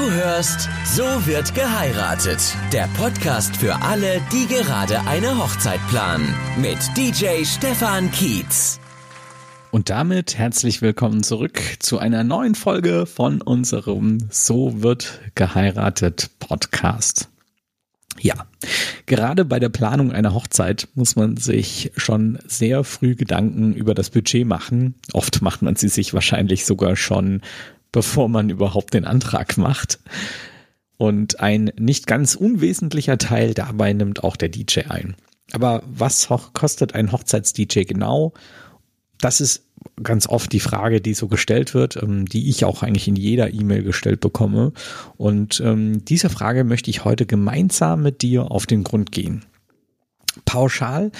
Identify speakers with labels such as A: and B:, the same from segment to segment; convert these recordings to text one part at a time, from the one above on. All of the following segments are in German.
A: Du hörst So wird geheiratet. Der Podcast für alle, die gerade eine Hochzeit planen. Mit DJ Stefan Kietz.
B: Und damit herzlich willkommen zurück zu einer neuen Folge von unserem So wird geheiratet Podcast. Ja, gerade bei der Planung einer Hochzeit muss man sich schon sehr früh Gedanken über das Budget machen. Oft macht man sie sich wahrscheinlich sogar schon bevor man überhaupt den Antrag macht. Und ein nicht ganz unwesentlicher Teil dabei nimmt auch der DJ ein. Aber was kostet ein Hochzeits-DJ genau? Das ist ganz oft die Frage, die so gestellt wird, ähm, die ich auch eigentlich in jeder E-Mail gestellt bekomme. Und ähm, dieser Frage möchte ich heute gemeinsam mit dir auf den Grund gehen. Pauschal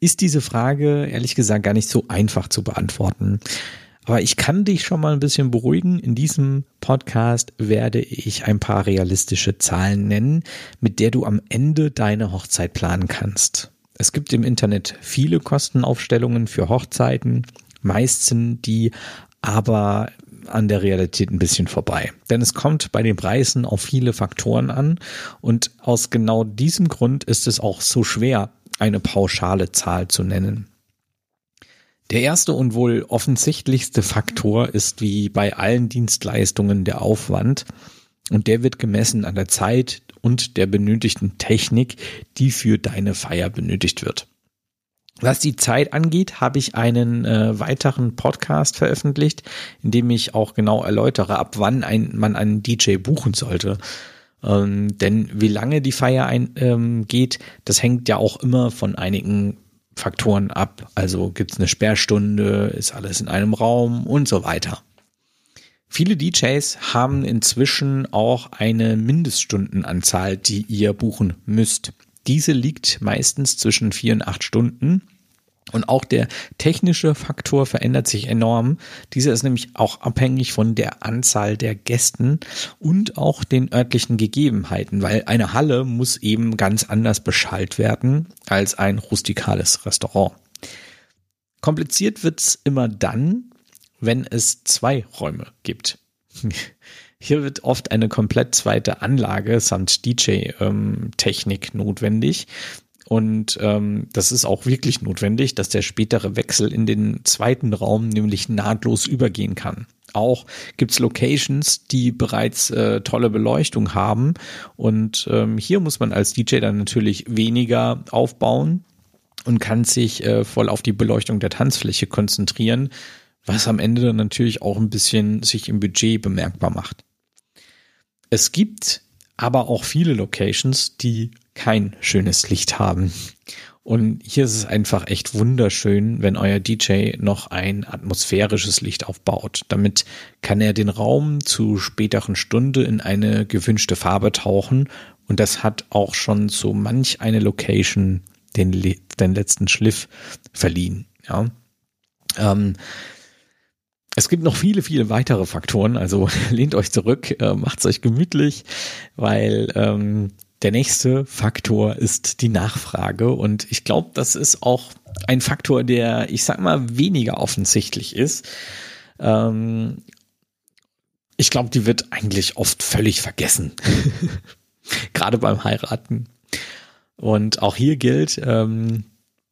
B: ist diese Frage ehrlich gesagt gar nicht so einfach zu beantworten. Aber ich kann dich schon mal ein bisschen beruhigen. In diesem Podcast werde ich ein paar realistische Zahlen nennen, mit der du am Ende deine Hochzeit planen kannst. Es gibt im Internet viele Kostenaufstellungen für Hochzeiten. Meist sind die aber an der Realität ein bisschen vorbei. Denn es kommt bei den Preisen auf viele Faktoren an und aus genau diesem Grund ist es auch so schwer, eine pauschale Zahl zu nennen. Der erste und wohl offensichtlichste Faktor ist wie bei allen Dienstleistungen der Aufwand und der wird gemessen an der Zeit und der benötigten Technik, die für deine Feier benötigt wird. Was die Zeit angeht, habe ich einen äh, weiteren Podcast veröffentlicht, in dem ich auch genau erläutere, ab wann ein, man einen DJ buchen sollte. Ähm, denn wie lange die Feier ein, ähm, geht, das hängt ja auch immer von einigen Faktoren ab. Also gibt es eine Sperrstunde, ist alles in einem Raum und so weiter. Viele DJs haben inzwischen auch eine Mindeststundenanzahl, die ihr buchen müsst. Diese liegt meistens zwischen vier und acht Stunden und auch der technische Faktor verändert sich enorm. Dieser ist nämlich auch abhängig von der Anzahl der Gästen und auch den örtlichen Gegebenheiten, weil eine Halle muss eben ganz anders beschallt werden als ein rustikales Restaurant. Kompliziert wird's immer dann, wenn es zwei Räume gibt. Hier wird oft eine komplett zweite Anlage samt DJ-Technik ähm, notwendig. Und ähm, das ist auch wirklich notwendig, dass der spätere Wechsel in den zweiten Raum nämlich nahtlos übergehen kann. Auch gibt's Locations, die bereits äh, tolle Beleuchtung haben. Und ähm, hier muss man als DJ dann natürlich weniger aufbauen und kann sich äh, voll auf die Beleuchtung der Tanzfläche konzentrieren, was am Ende dann natürlich auch ein bisschen sich im Budget bemerkbar macht. Es gibt aber auch viele Locations, die kein schönes Licht haben. Und hier ist es einfach echt wunderschön, wenn euer DJ noch ein atmosphärisches Licht aufbaut. Damit kann er den Raum zu späteren Stunde in eine gewünschte Farbe tauchen. Und das hat auch schon so manch eine Location den, den letzten Schliff verliehen. Ja. Ähm, es gibt noch viele, viele weitere Faktoren, also lehnt euch zurück, äh, macht's euch gemütlich, weil ähm, der nächste Faktor ist die Nachfrage und ich glaube, das ist auch ein Faktor, der, ich sag mal, weniger offensichtlich ist. Ähm, ich glaube, die wird eigentlich oft völlig vergessen, gerade beim Heiraten. Und auch hier gilt, ähm,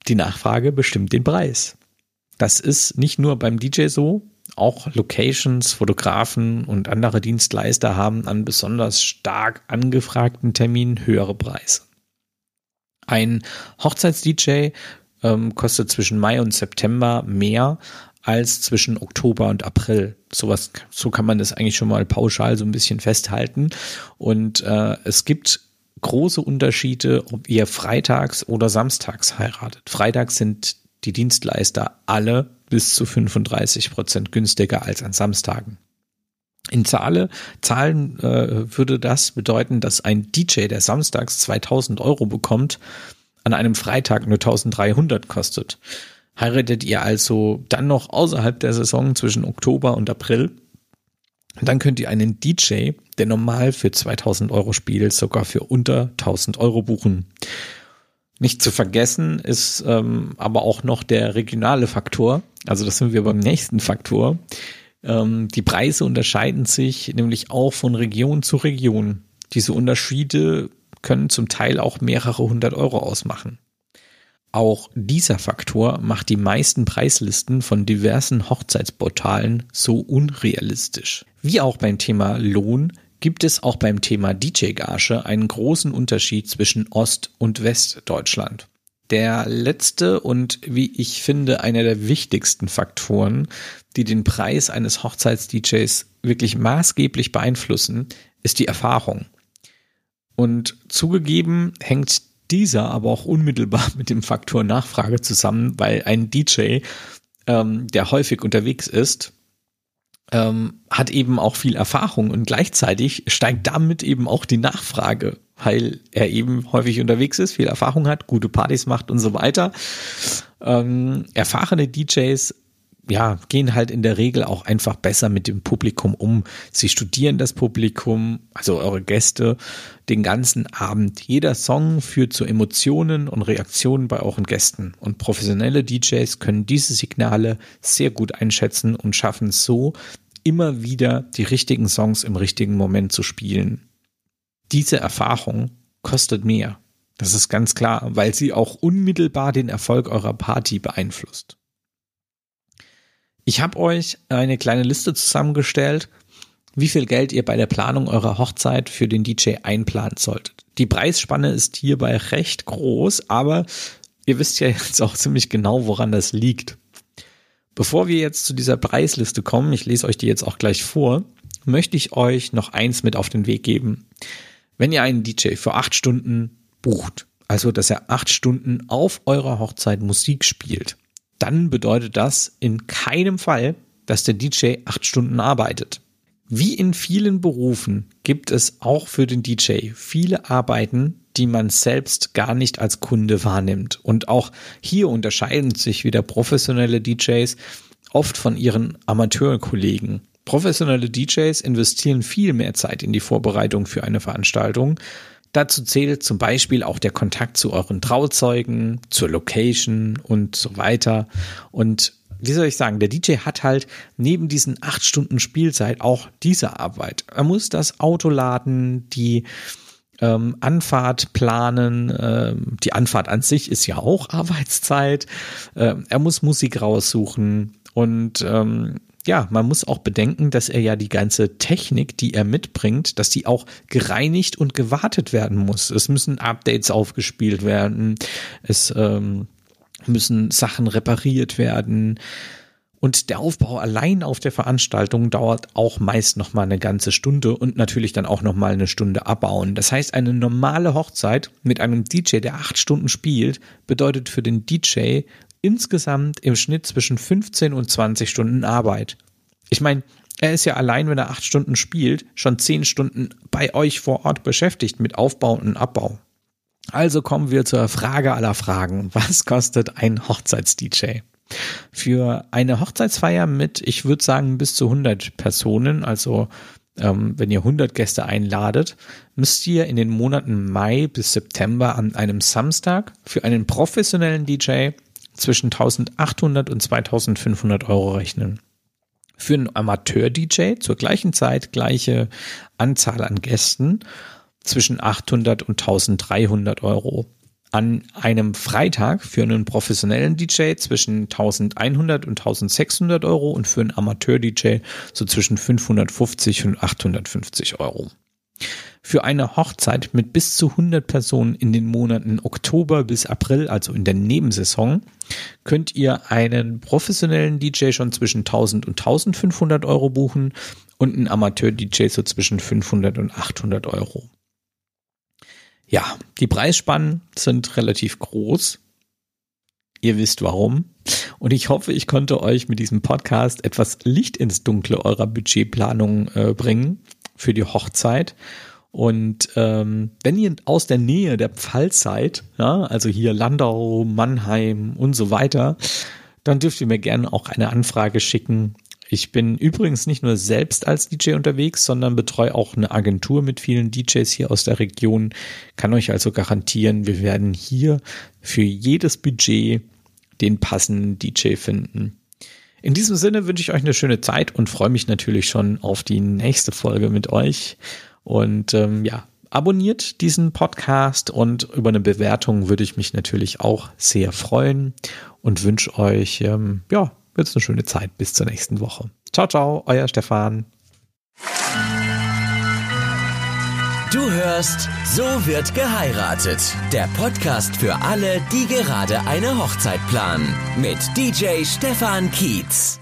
B: die Nachfrage bestimmt den Preis. Das ist nicht nur beim DJ so, auch Locations, Fotografen und andere Dienstleister haben an besonders stark angefragten Terminen höhere Preise. Ein Hochzeits-DJ ähm, kostet zwischen Mai und September mehr als zwischen Oktober und April. Sowas, so kann man das eigentlich schon mal pauschal so ein bisschen festhalten. Und äh, es gibt große Unterschiede, ob ihr freitags oder samstags heiratet. Freitags sind die Dienstleister alle bis zu 35 Prozent günstiger als an Samstagen. In Zahle, Zahlen äh, würde das bedeuten, dass ein DJ, der samstags 2000 Euro bekommt, an einem Freitag nur 1300 kostet. Heiratet ihr also dann noch außerhalb der Saison zwischen Oktober und April, dann könnt ihr einen DJ, der normal für 2000 Euro spielt, sogar für unter 1000 Euro buchen. Nicht zu vergessen ist ähm, aber auch noch der regionale Faktor. Also das sind wir beim nächsten Faktor. Ähm, die Preise unterscheiden sich nämlich auch von Region zu Region. Diese Unterschiede können zum Teil auch mehrere hundert Euro ausmachen. Auch dieser Faktor macht die meisten Preislisten von diversen Hochzeitsportalen so unrealistisch. Wie auch beim Thema Lohn gibt es auch beim Thema DJ-Gage einen großen Unterschied zwischen Ost- und Westdeutschland. Der letzte und wie ich finde einer der wichtigsten Faktoren, die den Preis eines Hochzeits-DJs wirklich maßgeblich beeinflussen, ist die Erfahrung. Und zugegeben hängt dieser aber auch unmittelbar mit dem Faktor Nachfrage zusammen, weil ein DJ, ähm, der häufig unterwegs ist, ähm, hat eben auch viel Erfahrung und gleichzeitig steigt damit eben auch die Nachfrage, weil er eben häufig unterwegs ist, viel Erfahrung hat, gute Partys macht und so weiter. Ähm, erfahrene DJs ja, gehen halt in der Regel auch einfach besser mit dem Publikum um. Sie studieren das Publikum, also eure Gäste, den ganzen Abend. Jeder Song führt zu Emotionen und Reaktionen bei euren Gästen. Und professionelle DJs können diese Signale sehr gut einschätzen und schaffen so, immer wieder die richtigen Songs im richtigen Moment zu spielen. Diese Erfahrung kostet mehr. Das ist ganz klar, weil sie auch unmittelbar den Erfolg eurer Party beeinflusst. Ich habe euch eine kleine Liste zusammengestellt, wie viel Geld ihr bei der Planung eurer Hochzeit für den DJ einplanen solltet. Die Preisspanne ist hierbei recht groß, aber ihr wisst ja jetzt auch ziemlich genau, woran das liegt. Bevor wir jetzt zu dieser Preisliste kommen, ich lese euch die jetzt auch gleich vor, möchte ich euch noch eins mit auf den Weg geben. Wenn ihr einen DJ für acht Stunden bucht, also dass er acht Stunden auf eurer Hochzeit Musik spielt, dann bedeutet das in keinem Fall, dass der DJ acht Stunden arbeitet. Wie in vielen Berufen gibt es auch für den DJ viele Arbeiten, die man selbst gar nicht als Kunde wahrnimmt. Und auch hier unterscheiden sich wieder professionelle DJs oft von ihren Amateurkollegen. Professionelle DJs investieren viel mehr Zeit in die Vorbereitung für eine Veranstaltung, Dazu zählt zum Beispiel auch der Kontakt zu euren Trauzeugen, zur Location und so weiter. Und wie soll ich sagen, der DJ hat halt neben diesen acht Stunden Spielzeit auch diese Arbeit. Er muss das Auto laden, die ähm, Anfahrt planen. Ähm, die Anfahrt an sich ist ja auch Arbeitszeit. Ähm, er muss Musik raussuchen und ähm, ja, man muss auch bedenken, dass er ja die ganze Technik, die er mitbringt, dass die auch gereinigt und gewartet werden muss. Es müssen Updates aufgespielt werden, es ähm, müssen Sachen repariert werden. Und der Aufbau allein auf der Veranstaltung dauert auch meist noch mal eine ganze Stunde und natürlich dann auch noch mal eine Stunde abbauen. Das heißt, eine normale Hochzeit mit einem DJ, der acht Stunden spielt, bedeutet für den DJ insgesamt im Schnitt zwischen 15 und 20 Stunden Arbeit. Ich meine, er ist ja allein, wenn er acht Stunden spielt, schon zehn Stunden bei euch vor Ort beschäftigt mit Aufbau und Abbau. Also kommen wir zur Frage aller Fragen. Was kostet ein Hochzeits-DJ? Für eine Hochzeitsfeier mit, ich würde sagen, bis zu 100 Personen, also ähm, wenn ihr 100 Gäste einladet, müsst ihr in den Monaten Mai bis September an einem Samstag für einen professionellen DJ zwischen 1800 und 2500 Euro rechnen. Für einen Amateur-DJ zur gleichen Zeit gleiche Anzahl an Gästen zwischen 800 und 1300 Euro. An einem Freitag für einen professionellen DJ zwischen 1100 und 1600 Euro und für einen Amateur-DJ so zwischen 550 und 850 Euro. Für eine Hochzeit mit bis zu 100 Personen in den Monaten Oktober bis April, also in der Nebensaison, könnt ihr einen professionellen DJ schon zwischen 1000 und 1500 Euro buchen und einen Amateur-DJ so zwischen 500 und 800 Euro. Ja, die Preisspannen sind relativ groß. Ihr wisst warum. Und ich hoffe, ich konnte euch mit diesem Podcast etwas Licht ins Dunkle eurer Budgetplanung äh, bringen für die Hochzeit und ähm, wenn ihr aus der Nähe der Pfalz seid, ja, also hier Landau, Mannheim und so weiter, dann dürft ihr mir gerne auch eine Anfrage schicken. Ich bin übrigens nicht nur selbst als DJ unterwegs, sondern betreue auch eine Agentur mit vielen DJs hier aus der Region. Kann euch also garantieren, wir werden hier für jedes Budget den passenden DJ finden. In diesem Sinne wünsche ich euch eine schöne Zeit und freue mich natürlich schon auf die nächste Folge mit euch. Und ähm, ja, abonniert diesen Podcast und über eine Bewertung würde ich mich natürlich auch sehr freuen und wünsche euch ähm, ja jetzt eine schöne Zeit bis zur nächsten Woche. Ciao, ciao, euer Stefan.
A: Du hörst So wird geheiratet. Der Podcast für alle, die gerade eine Hochzeit planen. Mit DJ Stefan Kietz.